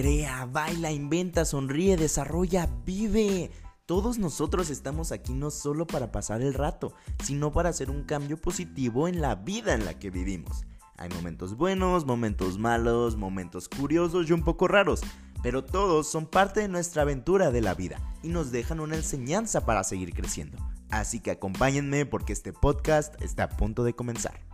Crea, baila, inventa, sonríe, desarrolla, vive. Todos nosotros estamos aquí no solo para pasar el rato, sino para hacer un cambio positivo en la vida en la que vivimos. Hay momentos buenos, momentos malos, momentos curiosos y un poco raros, pero todos son parte de nuestra aventura de la vida y nos dejan una enseñanza para seguir creciendo. Así que acompáñenme porque este podcast está a punto de comenzar.